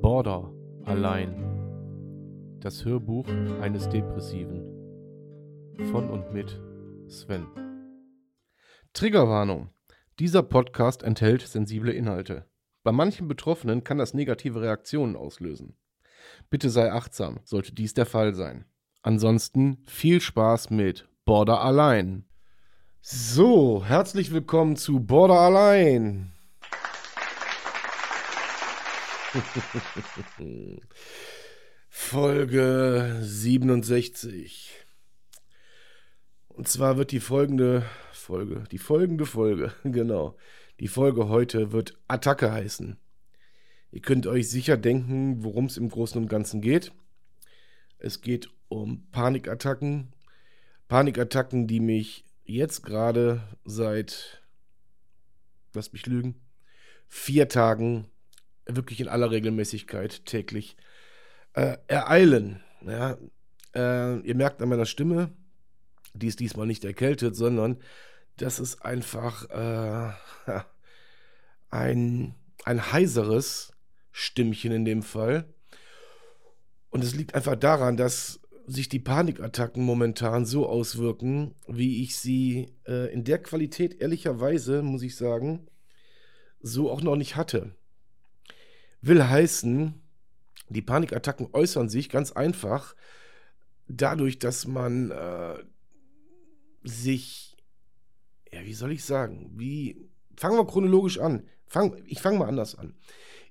Border allein. Das Hörbuch eines Depressiven. Von und mit Sven. Triggerwarnung. Dieser Podcast enthält sensible Inhalte. Bei manchen Betroffenen kann das negative Reaktionen auslösen. Bitte sei achtsam, sollte dies der Fall sein. Ansonsten viel Spaß mit Border allein. So, herzlich willkommen zu Border allein. Folge 67. Und zwar wird die folgende Folge, die folgende Folge, genau. Die Folge heute wird Attacke heißen. Ihr könnt euch sicher denken, worum es im Großen und Ganzen geht. Es geht um Panikattacken. Panikattacken, die mich jetzt gerade seit, lasst mich lügen, vier Tagen wirklich in aller Regelmäßigkeit täglich äh, ereilen. Ja, äh, ihr merkt an meiner Stimme, die ist diesmal nicht erkältet, sondern das ist einfach äh, ein, ein heiseres Stimmchen in dem Fall. Und es liegt einfach daran, dass sich die Panikattacken momentan so auswirken, wie ich sie äh, in der Qualität ehrlicherweise, muss ich sagen, so auch noch nicht hatte. Will heißen, die Panikattacken äußern sich ganz einfach dadurch, dass man äh, sich, ja, wie soll ich sagen, wie, fangen wir chronologisch an. Fang, ich fange mal anders an.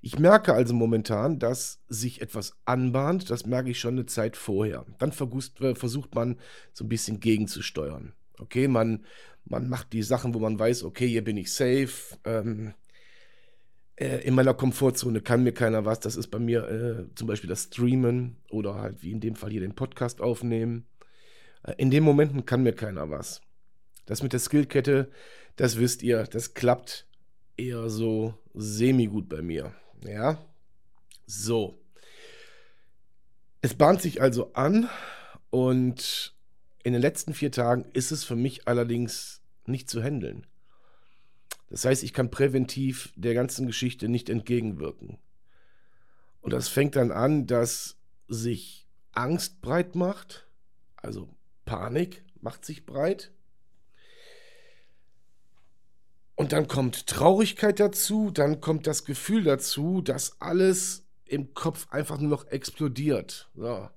Ich merke also momentan, dass sich etwas anbahnt. Das merke ich schon eine Zeit vorher. Dann versucht, äh, versucht man so ein bisschen gegenzusteuern. Okay, man, man macht die Sachen, wo man weiß, okay, hier bin ich safe. Ähm, äh, in meiner Komfortzone kann mir keiner was. Das ist bei mir äh, zum Beispiel das Streamen oder halt wie in dem Fall hier den Podcast aufnehmen. Äh, in den Momenten kann mir keiner was. Das mit der Skillkette, das wisst ihr, das klappt eher so semi-gut bei mir. Ja, so. Es bahnt sich also an und in den letzten vier Tagen ist es für mich allerdings nicht zu handeln. Das heißt, ich kann präventiv der ganzen Geschichte nicht entgegenwirken. Und das fängt dann an, dass sich Angst breit macht, also Panik macht sich breit. Und dann kommt Traurigkeit dazu, dann kommt das Gefühl dazu, dass alles im Kopf einfach nur noch explodiert. So.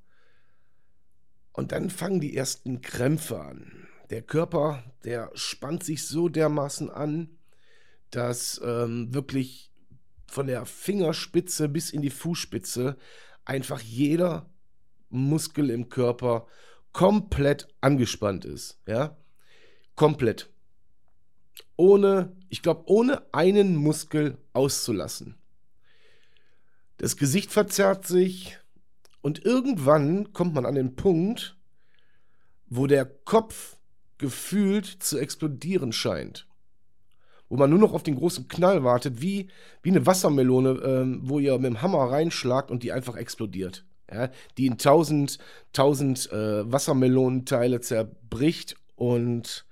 Und dann fangen die ersten Krämpfe an. Der Körper, der spannt sich so dermaßen an, dass ähm, wirklich von der Fingerspitze bis in die Fußspitze einfach jeder Muskel im Körper komplett angespannt ist. Ja, komplett. Ohne, ich glaube, ohne einen Muskel auszulassen. Das Gesicht verzerrt sich und irgendwann kommt man an den Punkt, wo der Kopf gefühlt zu explodieren scheint wo man nur noch auf den großen Knall wartet, wie, wie eine Wassermelone, ähm, wo ihr mit dem Hammer reinschlagt und die einfach explodiert. Ja, die in tausend, tausend äh, Wassermelonenteile zerbricht und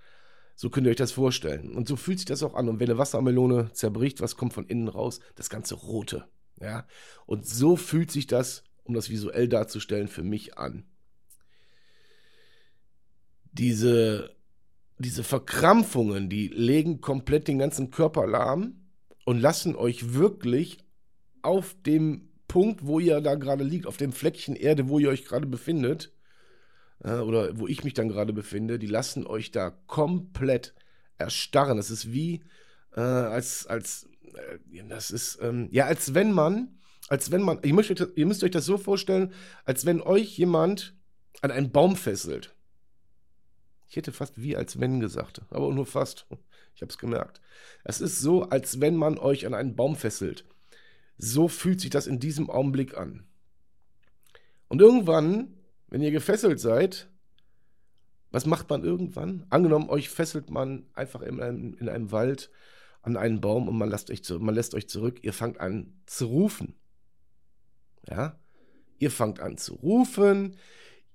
so könnt ihr euch das vorstellen. Und so fühlt sich das auch an. Und wenn eine Wassermelone zerbricht, was kommt von innen raus? Das ganze Rote. Ja, und so fühlt sich das, um das visuell darzustellen, für mich an. Diese diese Verkrampfungen, die legen komplett den ganzen Körper lahm und lassen euch wirklich auf dem Punkt, wo ihr da gerade liegt, auf dem Fleckchen Erde, wo ihr euch gerade befindet, äh, oder wo ich mich dann gerade befinde, die lassen euch da komplett erstarren. Das ist wie, äh, als, als, äh, das ist, ähm, ja, als wenn man, als wenn man, ihr müsst, ihr müsst euch das so vorstellen, als wenn euch jemand an einen Baum fesselt. Ich hätte fast wie als wenn gesagt, aber nur fast. Ich habe es gemerkt. Es ist so, als wenn man euch an einen Baum fesselt. So fühlt sich das in diesem Augenblick an. Und irgendwann, wenn ihr gefesselt seid, was macht man irgendwann? Angenommen, euch fesselt man einfach in einem, in einem Wald an einen Baum und man lässt, euch man lässt euch zurück. Ihr fangt an zu rufen. Ja? Ihr fangt an zu rufen,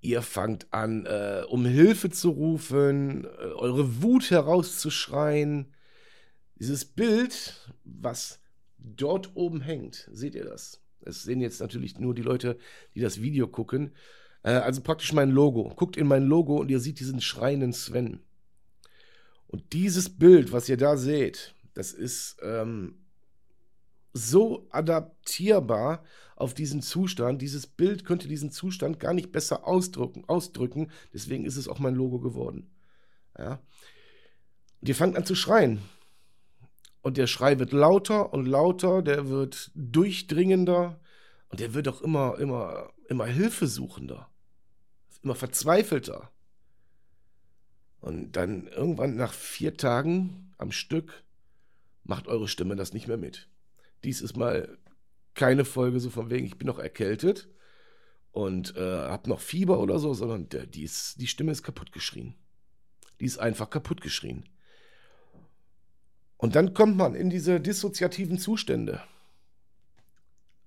Ihr fangt an, äh, um Hilfe zu rufen, äh, eure Wut herauszuschreien. Dieses Bild, was dort oben hängt, seht ihr das? Es sehen jetzt natürlich nur die Leute, die das Video gucken. Äh, also praktisch mein Logo. Guckt in mein Logo und ihr seht diesen schreienden Sven. Und dieses Bild, was ihr da seht, das ist ähm, so adaptierbar auf diesen Zustand. Dieses Bild könnte diesen Zustand gar nicht besser ausdrücken. ausdrücken. Deswegen ist es auch mein Logo geworden. Ja. Und ihr fangt an zu schreien. Und der Schrei wird lauter und lauter, der wird durchdringender und der wird auch immer, immer, immer hilfesuchender, immer verzweifelter. Und dann irgendwann nach vier Tagen am Stück macht eure Stimme das nicht mehr mit. Dies ist mal keine Folge so von wegen, ich bin noch erkältet und äh, hab noch Fieber oder so, sondern der, die, ist, die Stimme ist kaputt geschrien. Die ist einfach kaputt geschrien. Und dann kommt man in diese dissoziativen Zustände.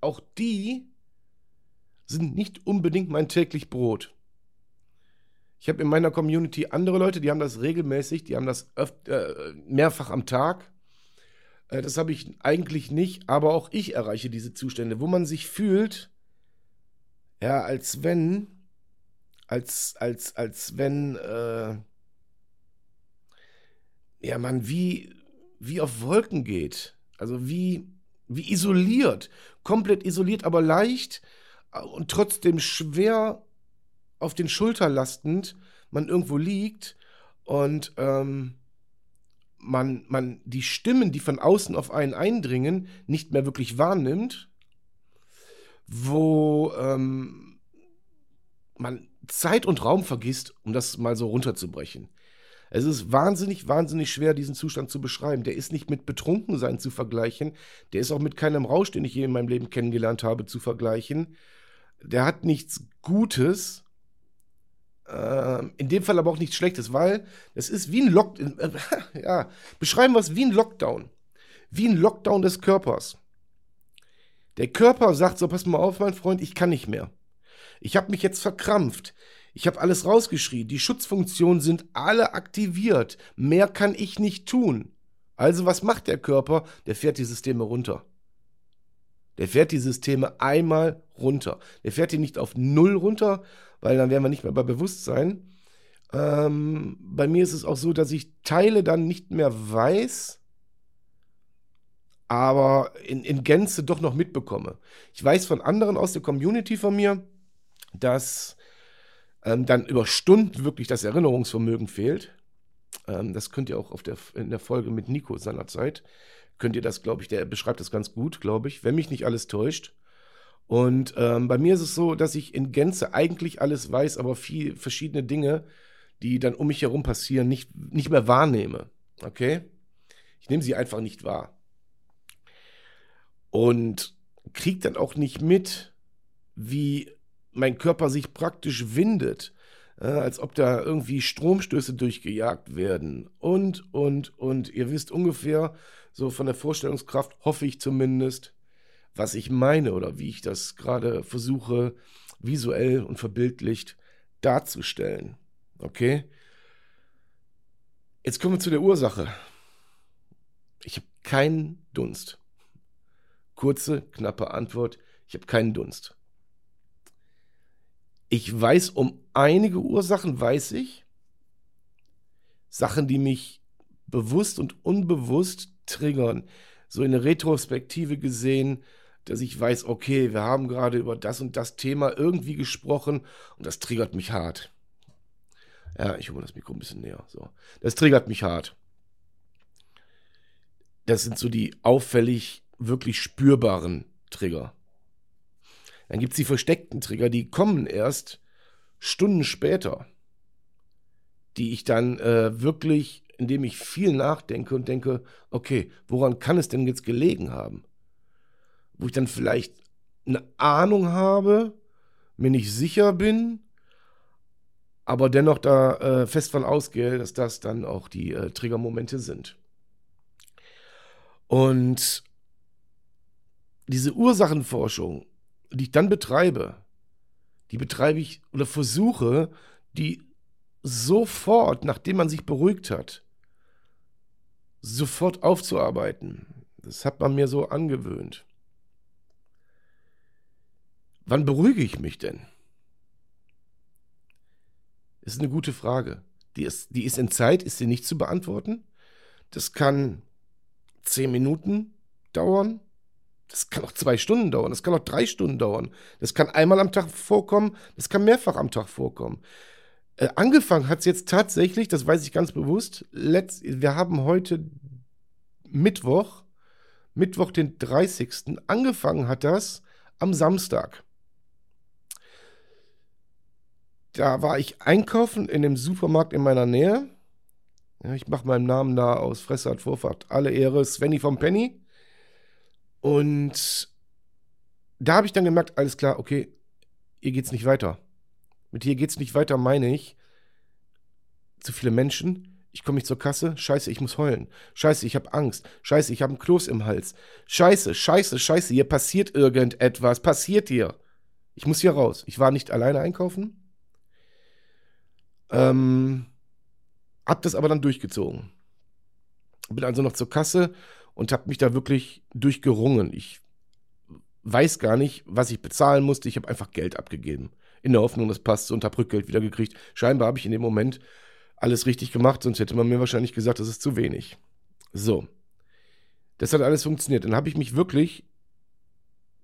Auch die sind nicht unbedingt mein täglich Brot. Ich habe in meiner Community andere Leute, die haben das regelmäßig, die haben das öfter, äh, mehrfach am Tag. Äh, das habe ich eigentlich nicht, aber auch ich erreiche diese Zustände, wo man sich fühlt, ja, als wenn, als, als, als wenn, äh, ja, man wie wie auf Wolken geht. Also wie, wie isoliert. Komplett isoliert, aber leicht äh, und trotzdem schwer auf den Schultern lastend man irgendwo liegt und ähm, man, man die Stimmen, die von außen auf einen eindringen, nicht mehr wirklich wahrnimmt, wo ähm, man Zeit und Raum vergisst, um das mal so runterzubrechen. Es ist wahnsinnig, wahnsinnig schwer, diesen Zustand zu beschreiben. Der ist nicht mit Betrunkensein zu vergleichen. Der ist auch mit keinem Rausch, den ich je in meinem Leben kennengelernt habe, zu vergleichen. Der hat nichts Gutes. Äh, in dem Fall aber auch nichts Schlechtes, weil es ist wie ein Lockdown. Äh, ja, beschreiben wir es wie ein Lockdown. Wie ein Lockdown des Körpers. Der Körper sagt so, pass mal auf, mein Freund, ich kann nicht mehr. Ich habe mich jetzt verkrampft. Ich habe alles rausgeschrien. Die Schutzfunktionen sind alle aktiviert. Mehr kann ich nicht tun. Also was macht der Körper? Der fährt die Systeme runter. Der fährt die Systeme einmal runter. Der fährt die nicht auf Null runter, weil dann wären wir nicht mehr bei Bewusstsein. Ähm, bei mir ist es auch so, dass ich Teile dann nicht mehr weiß, aber in, in Gänze doch noch mitbekomme. Ich weiß von anderen aus der Community von mir, dass ähm, dann über Stunden wirklich das Erinnerungsvermögen fehlt. Ähm, das könnt ihr auch auf der, in der Folge mit Nico seinerzeit, könnt ihr das, glaube ich, der beschreibt das ganz gut, glaube ich, wenn mich nicht alles täuscht. Und ähm, bei mir ist es so, dass ich in Gänze eigentlich alles weiß, aber viel verschiedene Dinge, die dann um mich herum passieren, nicht, nicht mehr wahrnehme. Okay? Ich nehme sie einfach nicht wahr. Und kriege dann auch nicht mit, wie mein Körper sich praktisch windet, äh, als ob da irgendwie Stromstöße durchgejagt werden. Und, und, und ihr wisst ungefähr, so von der Vorstellungskraft, hoffe ich zumindest, was ich meine oder wie ich das gerade versuche, visuell und verbildlicht darzustellen. Okay? Jetzt kommen wir zu der Ursache. Ich habe keinen Dunst. Kurze, knappe Antwort. Ich habe keinen Dunst. Ich weiß um einige Ursachen, weiß ich. Sachen, die mich bewusst und unbewusst triggern. So in der Retrospektive gesehen, dass ich weiß, okay, wir haben gerade über das und das Thema irgendwie gesprochen und das triggert mich hart. Ja, ich hole das Mikro ein bisschen näher. So. Das triggert mich hart. Das sind so die auffällig, wirklich spürbaren Trigger. Dann gibt es die versteckten Trigger, die kommen erst Stunden später, die ich dann äh, wirklich, indem ich viel nachdenke und denke, okay, woran kann es denn jetzt gelegen haben? Wo ich dann vielleicht eine Ahnung habe, mir nicht sicher bin, aber dennoch da äh, fest von ausgehe, dass das dann auch die äh, Triggermomente sind. Und diese Ursachenforschung die ich dann betreibe, die betreibe ich oder versuche, die sofort, nachdem man sich beruhigt hat, sofort aufzuarbeiten. Das hat man mir so angewöhnt. Wann beruhige ich mich denn? Ist eine gute Frage. Die ist, die ist in Zeit, ist sie nicht zu beantworten. Das kann zehn Minuten dauern. Das kann auch zwei Stunden dauern. Das kann auch drei Stunden dauern. Das kann einmal am Tag vorkommen. Das kann mehrfach am Tag vorkommen. Äh, angefangen hat es jetzt tatsächlich, das weiß ich ganz bewusst. Letzt, wir haben heute Mittwoch, Mittwoch den 30. Angefangen hat das am Samstag. Da war ich einkaufen in dem Supermarkt in meiner Nähe. Ja, ich mache meinem Namen da aus Fressart Vorfahrt alle Ehre, Svenny vom Penny. Und da habe ich dann gemerkt, alles klar, okay, hier geht's nicht weiter. Mit hier geht's nicht weiter, meine ich. Zu viele Menschen, ich komme nicht zur Kasse, scheiße, ich muss heulen. Scheiße, ich habe Angst. Scheiße, ich habe einen Kloß im Hals. Scheiße, scheiße, scheiße, hier passiert irgendetwas. Passiert hier. Ich muss hier raus. Ich war nicht alleine einkaufen. Ähm, hab das aber dann durchgezogen. Bin also noch zur Kasse und habe mich da wirklich durchgerungen. Ich weiß gar nicht, was ich bezahlen musste. Ich habe einfach Geld abgegeben. In der Hoffnung, das passt und habe Rückgeld wieder gekriegt. Scheinbar habe ich in dem Moment alles richtig gemacht, sonst hätte man mir wahrscheinlich gesagt, das ist zu wenig. So. Das hat alles funktioniert. Dann habe ich mich wirklich.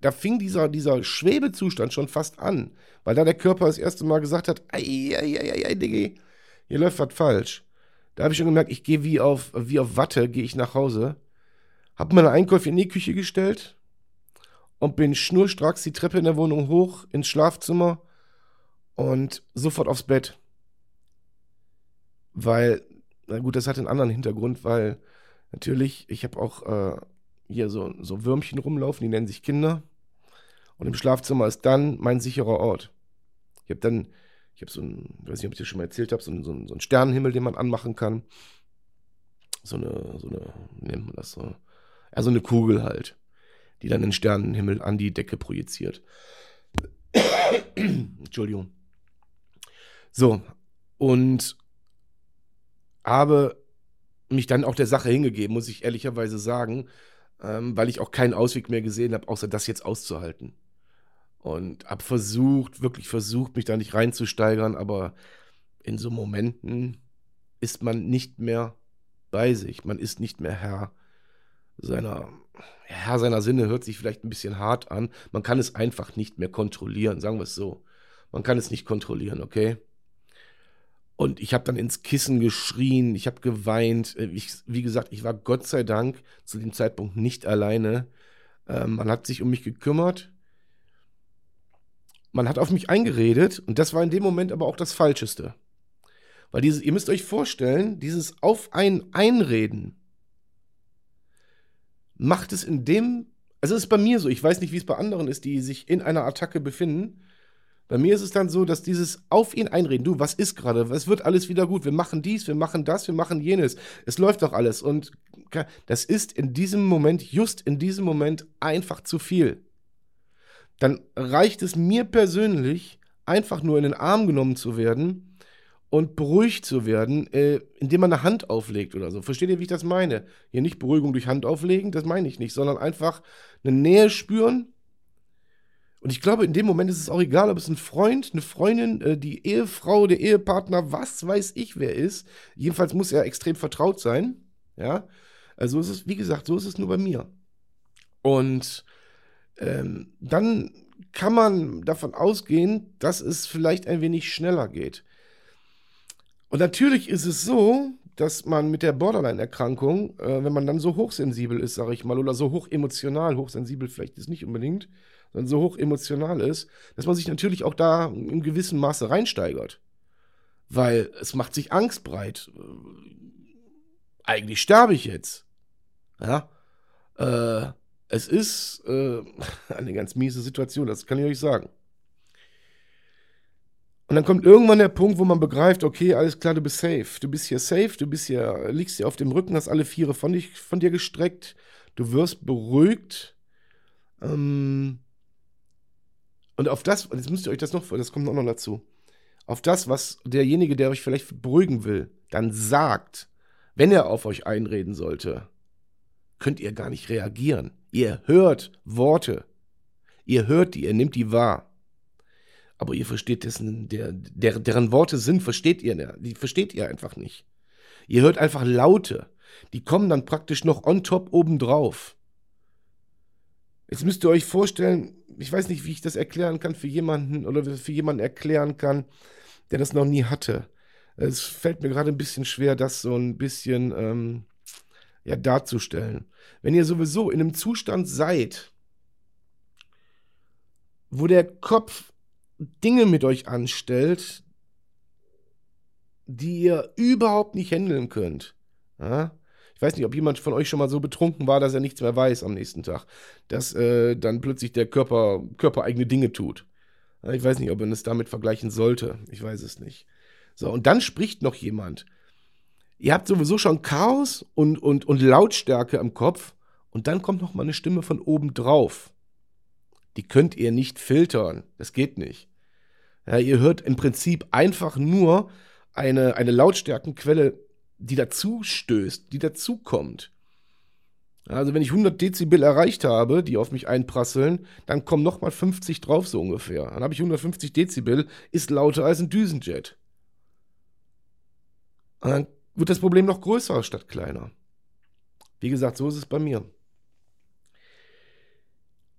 Da fing dieser, dieser Schwebezustand schon fast an, weil da der Körper das erste Mal gesagt hat: Ei, ei, ei, ei, Diggi, hier läuft was falsch. Da habe ich schon gemerkt, ich gehe wie auf, wie auf Watte, gehe ich nach Hause, habe meine Einkäufe in die Küche gestellt und bin schnurstracks die Treppe in der Wohnung hoch ins Schlafzimmer und sofort aufs Bett. Weil, na gut, das hat einen anderen Hintergrund, weil natürlich, ich habe auch äh, hier so, so Würmchen rumlaufen, die nennen sich Kinder. Und im Schlafzimmer ist dann mein sicherer Ort. Ich habe dann, ich habe so ein, ich weiß nicht, ob ich das schon mal erzählt habe, so, so, so einen Sternenhimmel, den man anmachen kann. So eine, so eine, wie nennt man das so? Ja, so eine Kugel halt, die dann den Sternenhimmel an die Decke projiziert. Entschuldigung. So, und habe mich dann auch der Sache hingegeben, muss ich ehrlicherweise sagen, ähm, weil ich auch keinen Ausweg mehr gesehen habe, außer das jetzt auszuhalten. Und habe versucht, wirklich versucht, mich da nicht reinzusteigern, aber in so Momenten ist man nicht mehr bei sich. Man ist nicht mehr Herr seiner, Herr seiner Sinne, hört sich vielleicht ein bisschen hart an. Man kann es einfach nicht mehr kontrollieren, sagen wir es so. Man kann es nicht kontrollieren, okay? Und ich habe dann ins Kissen geschrien, ich habe geweint. Äh, ich, wie gesagt, ich war Gott sei Dank zu dem Zeitpunkt nicht alleine. Ähm, man hat sich um mich gekümmert. Man hat auf mich eingeredet und das war in dem Moment aber auch das Falscheste. Weil dieses, ihr müsst euch vorstellen, dieses auf ein Einreden macht es in dem, also es ist bei mir so, ich weiß nicht, wie es bei anderen ist, die sich in einer Attacke befinden, bei mir ist es dann so, dass dieses auf ihn einreden, du, was ist gerade? Es wird alles wieder gut. Wir machen dies, wir machen das, wir machen jenes. Es läuft doch alles. Und das ist in diesem Moment, just in diesem Moment, einfach zu viel. Dann reicht es mir persönlich, einfach nur in den Arm genommen zu werden und beruhigt zu werden, äh, indem man eine Hand auflegt oder so. Versteht ihr, wie ich das meine? Hier nicht Beruhigung durch Hand auflegen, das meine ich nicht, sondern einfach eine Nähe spüren und ich glaube, in dem Moment ist es auch egal, ob es ein Freund, eine Freundin, äh, die Ehefrau, der Ehepartner, was weiß ich, wer ist. Jedenfalls muss er extrem vertraut sein. Ja. Also ist es, wie gesagt, so ist es nur bei mir. Und ähm, dann kann man davon ausgehen, dass es vielleicht ein wenig schneller geht. Und natürlich ist es so, dass man mit der Borderline-Erkrankung, äh, wenn man dann so hochsensibel ist, sage ich mal, oder so hochemotional, hochsensibel vielleicht ist nicht unbedingt, sondern so hoch emotional ist, dass man sich natürlich auch da in gewissem Maße reinsteigert. Weil es macht sich Angst breit. Eigentlich sterbe ich jetzt. Ja. Äh, es ist äh, eine ganz miese Situation, das kann ich euch sagen. Und dann kommt irgendwann der Punkt, wo man begreift, okay, alles klar, du bist safe. Du bist hier safe, du bist hier, liegst hier auf dem Rücken, hast alle Viere von, dich, von dir gestreckt, du wirst beruhigt. Ähm, und auf das, und jetzt müsst ihr euch das noch, das kommt auch noch dazu, auf das, was derjenige, der euch vielleicht beruhigen will, dann sagt, wenn er auf euch einreden sollte, könnt ihr gar nicht reagieren. Ihr hört Worte. Ihr hört die, ihr nehmt die wahr. Aber ihr versteht dessen, der, der, deren Worte sind, versteht ihr, die versteht ihr einfach nicht. Ihr hört einfach Laute. Die kommen dann praktisch noch on top obendrauf. Jetzt müsst ihr euch vorstellen, ich weiß nicht, wie ich das erklären kann für jemanden oder für jemanden erklären kann, der das noch nie hatte. Es fällt mir gerade ein bisschen schwer, das so ein bisschen ähm, ja, darzustellen. Wenn ihr sowieso in einem Zustand seid, wo der Kopf Dinge mit euch anstellt, die ihr überhaupt nicht handeln könnt. Ja? Ich weiß nicht, ob jemand von euch schon mal so betrunken war, dass er nichts mehr weiß am nächsten Tag. Dass äh, dann plötzlich der Körper körpereigene Dinge tut. Ich weiß nicht, ob man es damit vergleichen sollte. Ich weiß es nicht. So, und dann spricht noch jemand. Ihr habt sowieso schon Chaos und, und, und Lautstärke im Kopf. Und dann kommt noch mal eine Stimme von oben drauf. Die könnt ihr nicht filtern. Das geht nicht. Ja, ihr hört im Prinzip einfach nur eine, eine Lautstärkenquelle, die dazu stößt, die dazukommt. Also wenn ich 100 Dezibel erreicht habe, die auf mich einprasseln, dann kommen nochmal 50 drauf so ungefähr. Dann habe ich 150 Dezibel, ist lauter als ein Düsenjet. Und dann wird das Problem noch größer statt kleiner. Wie gesagt, so ist es bei mir.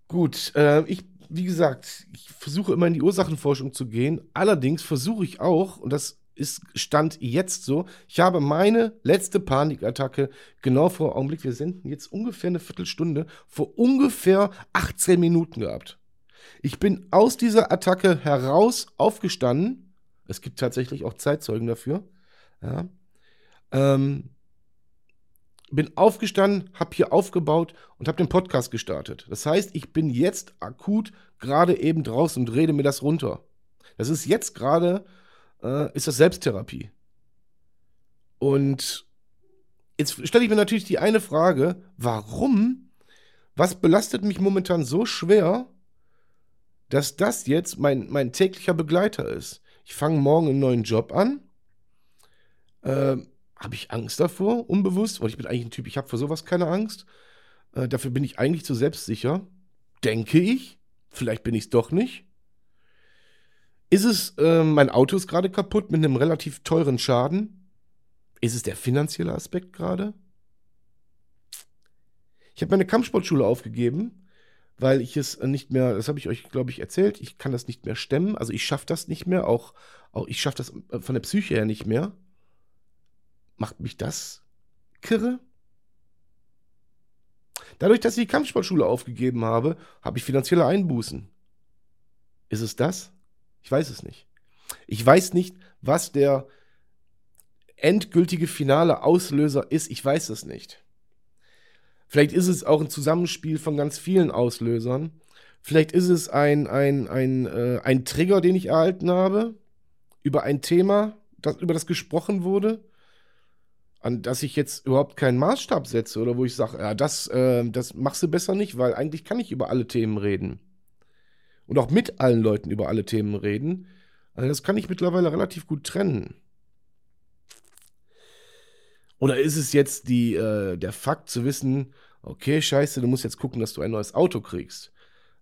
Gut, äh, ich, wie gesagt, ich versuche immer in die Ursachenforschung zu gehen. Allerdings versuche ich auch, und das ist Stand jetzt so, ich habe meine letzte Panikattacke genau vor Augenblick, wir senden jetzt ungefähr eine Viertelstunde, vor ungefähr 18 Minuten gehabt. Ich bin aus dieser Attacke heraus aufgestanden. Es gibt tatsächlich auch Zeitzeugen dafür. Ja. Ähm, bin aufgestanden, habe hier aufgebaut und habe den Podcast gestartet. Das heißt, ich bin jetzt akut gerade eben draußen und rede mir das runter. Das ist jetzt gerade, äh, ist das Selbsttherapie. Und jetzt stelle ich mir natürlich die eine Frage, warum, was belastet mich momentan so schwer, dass das jetzt mein, mein täglicher Begleiter ist? Ich fange morgen einen neuen Job an. Äh, habe ich Angst davor, unbewusst? Weil ich bin eigentlich ein Typ, ich habe vor sowas keine Angst. Äh, dafür bin ich eigentlich zu selbstsicher. Denke ich. Vielleicht bin ich es doch nicht. Ist es, äh, mein Auto ist gerade kaputt mit einem relativ teuren Schaden? Ist es der finanzielle Aspekt gerade? Ich habe meine Kampfsportschule aufgegeben, weil ich es nicht mehr, das habe ich euch, glaube ich, erzählt, ich kann das nicht mehr stemmen. Also ich schaffe das nicht mehr, auch, auch ich schaffe das äh, von der Psyche her nicht mehr. Macht mich das kirre? Dadurch, dass ich die Kampfsportschule aufgegeben habe, habe ich finanzielle Einbußen. Ist es das? Ich weiß es nicht. Ich weiß nicht, was der endgültige finale Auslöser ist. Ich weiß es nicht. Vielleicht ist es auch ein Zusammenspiel von ganz vielen Auslösern. Vielleicht ist es ein, ein, ein, äh, ein Trigger, den ich erhalten habe, über ein Thema, das, über das gesprochen wurde an das ich jetzt überhaupt keinen Maßstab setze oder wo ich sage, ja, das, äh, das machst du besser nicht, weil eigentlich kann ich über alle Themen reden. Und auch mit allen Leuten über alle Themen reden. Also das kann ich mittlerweile relativ gut trennen. Oder ist es jetzt die, äh, der Fakt zu wissen, okay, scheiße, du musst jetzt gucken, dass du ein neues Auto kriegst.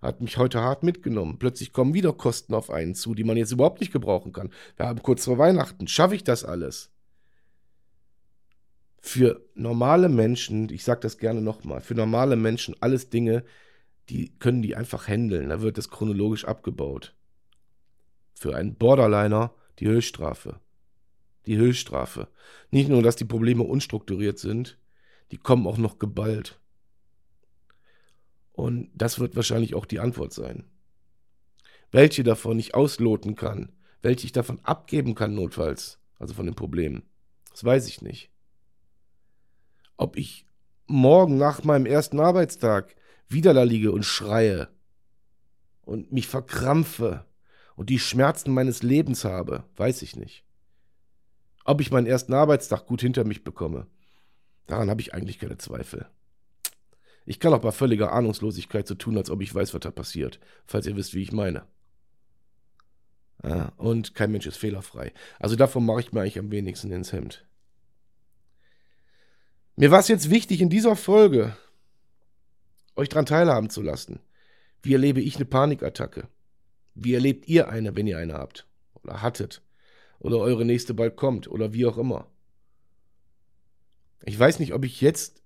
Hat mich heute hart mitgenommen. Plötzlich kommen wieder Kosten auf einen zu, die man jetzt überhaupt nicht gebrauchen kann. Wir haben kurz vor Weihnachten. Schaffe ich das alles? Für normale Menschen, ich sage das gerne nochmal, für normale Menschen alles Dinge, die können die einfach handeln. Da wird das chronologisch abgebaut. Für einen Borderliner die Höchststrafe. Die Höchststrafe. Nicht nur, dass die Probleme unstrukturiert sind, die kommen auch noch geballt. Und das wird wahrscheinlich auch die Antwort sein. Welche davon ich ausloten kann, welche ich davon abgeben kann notfalls, also von den Problemen, das weiß ich nicht ob ich morgen nach meinem ersten Arbeitstag wieder da liege und schreie und mich verkrampfe und die Schmerzen meines Lebens habe, weiß ich nicht. Ob ich meinen ersten Arbeitstag gut hinter mich bekomme, daran habe ich eigentlich keine Zweifel. Ich kann auch bei völliger Ahnungslosigkeit so tun, als ob ich weiß, was da passiert, falls ihr wisst, wie ich meine. Ja, und kein Mensch ist fehlerfrei. Also davon mache ich mir eigentlich am wenigsten ins Hemd. Mir war es jetzt wichtig, in dieser Folge euch daran teilhaben zu lassen. Wie erlebe ich eine Panikattacke? Wie erlebt ihr eine, wenn ihr eine habt? Oder hattet? Oder eure nächste bald kommt? Oder wie auch immer. Ich weiß nicht, ob ich jetzt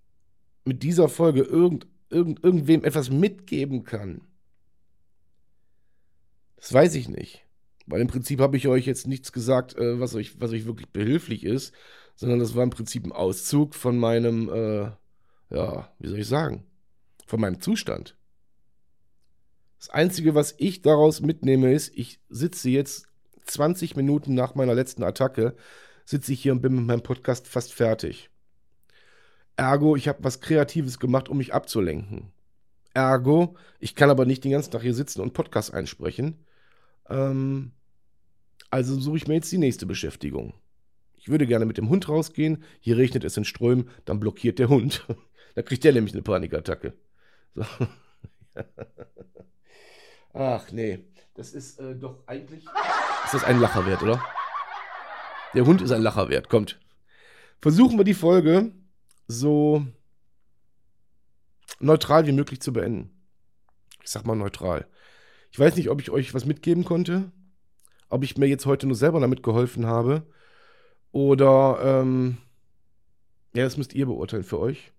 mit dieser Folge irgend, irgend, irgendwem etwas mitgeben kann. Das weiß ich nicht. Weil im Prinzip habe ich euch jetzt nichts gesagt, äh, was, euch, was euch wirklich behilflich ist, sondern das war im Prinzip ein Auszug von meinem, äh, ja, wie soll ich sagen, von meinem Zustand. Das Einzige, was ich daraus mitnehme, ist, ich sitze jetzt 20 Minuten nach meiner letzten Attacke, sitze ich hier und bin mit meinem Podcast fast fertig. Ergo, ich habe was Kreatives gemacht, um mich abzulenken. Ergo, ich kann aber nicht den ganzen Tag hier sitzen und Podcast einsprechen. Ähm, also suche ich mir jetzt die nächste Beschäftigung. Ich würde gerne mit dem Hund rausgehen. Hier regnet es in Strömen, dann blockiert der Hund. da kriegt der nämlich eine Panikattacke. So. Ach nee, das ist äh, doch eigentlich. Ist das ein Lacher wert, oder? Der Hund ist ein Lacher wert. Kommt. Versuchen wir die Folge so neutral wie möglich zu beenden. Ich sag mal neutral. Ich weiß nicht, ob ich euch was mitgeben konnte, ob ich mir jetzt heute nur selber damit geholfen habe oder ähm, ja, das müsst ihr beurteilen für euch.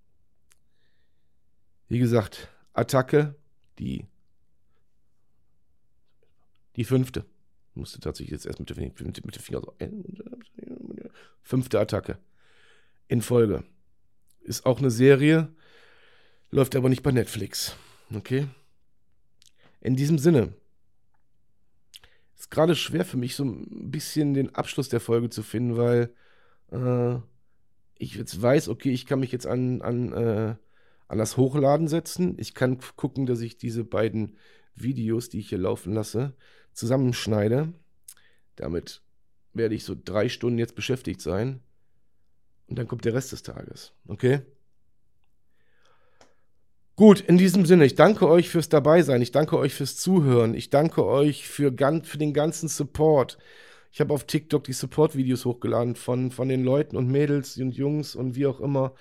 Wie gesagt, Attacke, die die fünfte. Ich musste tatsächlich jetzt erst mit dem Finger, Finger so. Fünfte Attacke. In Folge. Ist auch eine Serie, läuft aber nicht bei Netflix. Okay? In diesem Sinne. Ist gerade schwer für mich, so ein bisschen den Abschluss der Folge zu finden, weil äh, ich jetzt weiß, okay, ich kann mich jetzt an, an, äh, an das Hochladen setzen. Ich kann gucken, dass ich diese beiden Videos, die ich hier laufen lasse, zusammenschneide. Damit werde ich so drei Stunden jetzt beschäftigt sein. Und dann kommt der Rest des Tages. Okay? Gut, in diesem Sinne, ich danke euch fürs Dabeisein. Ich danke euch fürs Zuhören. Ich danke euch für, für den ganzen Support. Ich habe auf TikTok die Support-Videos hochgeladen von, von den Leuten und Mädels und Jungs und wie auch immer,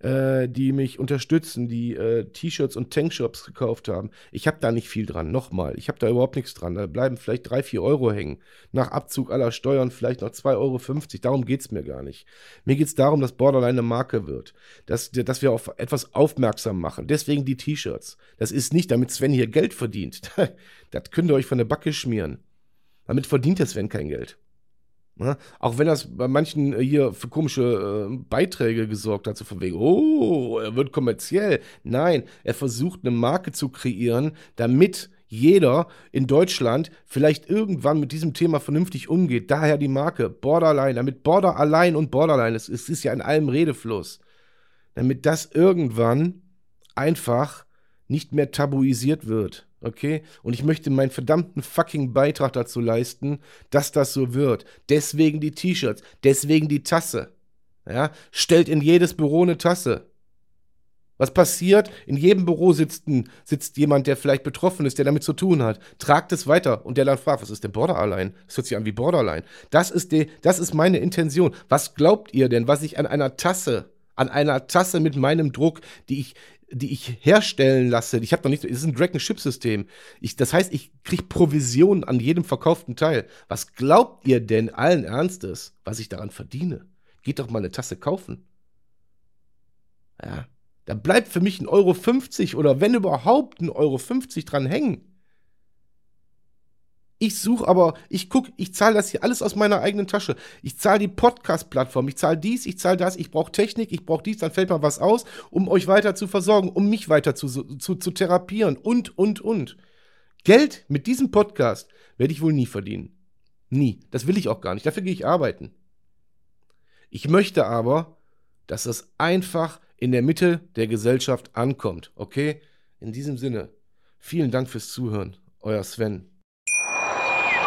äh, die mich unterstützen, die äh, T-Shirts und Tankshops gekauft haben. Ich habe da nicht viel dran, nochmal. Ich habe da überhaupt nichts dran. Da bleiben vielleicht 3, 4 Euro hängen. Nach Abzug aller Steuern vielleicht noch 2,50 Euro. Darum geht es mir gar nicht. Mir geht es darum, dass Borderline eine Marke wird. Dass, dass wir auf etwas aufmerksam machen. Deswegen die T-Shirts. Das ist nicht, damit Sven hier Geld verdient. das könnt ihr euch von der Backe schmieren. Damit verdient der Sven kein Geld. Ne? Auch wenn das bei manchen äh, hier für komische äh, Beiträge gesorgt hat, so von wegen, oh, er wird kommerziell. Nein, er versucht eine Marke zu kreieren, damit jeder in Deutschland vielleicht irgendwann mit diesem Thema vernünftig umgeht. Daher die Marke Borderline, damit Border allein und Borderline, es, es ist ja in allem Redefluss. Damit das irgendwann einfach nicht mehr tabuisiert wird. Okay? Und ich möchte meinen verdammten fucking Beitrag dazu leisten, dass das so wird. Deswegen die T-Shirts, deswegen die Tasse. Ja? Stellt in jedes Büro eine Tasse. Was passiert? In jedem Büro sitzt, ein, sitzt jemand, der vielleicht betroffen ist, der damit zu tun hat. Tragt es weiter und der dann fragt, was ist denn Borderline? Das hört sich an wie Borderline. Das ist, die, das ist meine Intention. Was glaubt ihr denn, was ich an einer Tasse, an einer Tasse mit meinem Druck, die ich die ich herstellen lasse, ich habe noch nicht, es ist ein Drag-and-Ship-System. Das heißt, ich kriege Provision an jedem verkauften Teil. Was glaubt ihr denn allen Ernstes, was ich daran verdiene? Geht doch mal eine Tasse kaufen. Ja, da bleibt für mich ein Euro 50 oder wenn überhaupt ein Euro 50 dran hängen. Ich suche aber, ich gucke, ich zahle das hier alles aus meiner eigenen Tasche. Ich zahle die Podcast-Plattform, ich zahle dies, ich zahle das, ich brauche Technik, ich brauche dies, dann fällt mal was aus, um euch weiter zu versorgen, um mich weiter zu, zu, zu therapieren und, und, und. Geld mit diesem Podcast werde ich wohl nie verdienen. Nie. Das will ich auch gar nicht. Dafür gehe ich arbeiten. Ich möchte aber, dass es einfach in der Mitte der Gesellschaft ankommt. Okay? In diesem Sinne, vielen Dank fürs Zuhören. Euer Sven.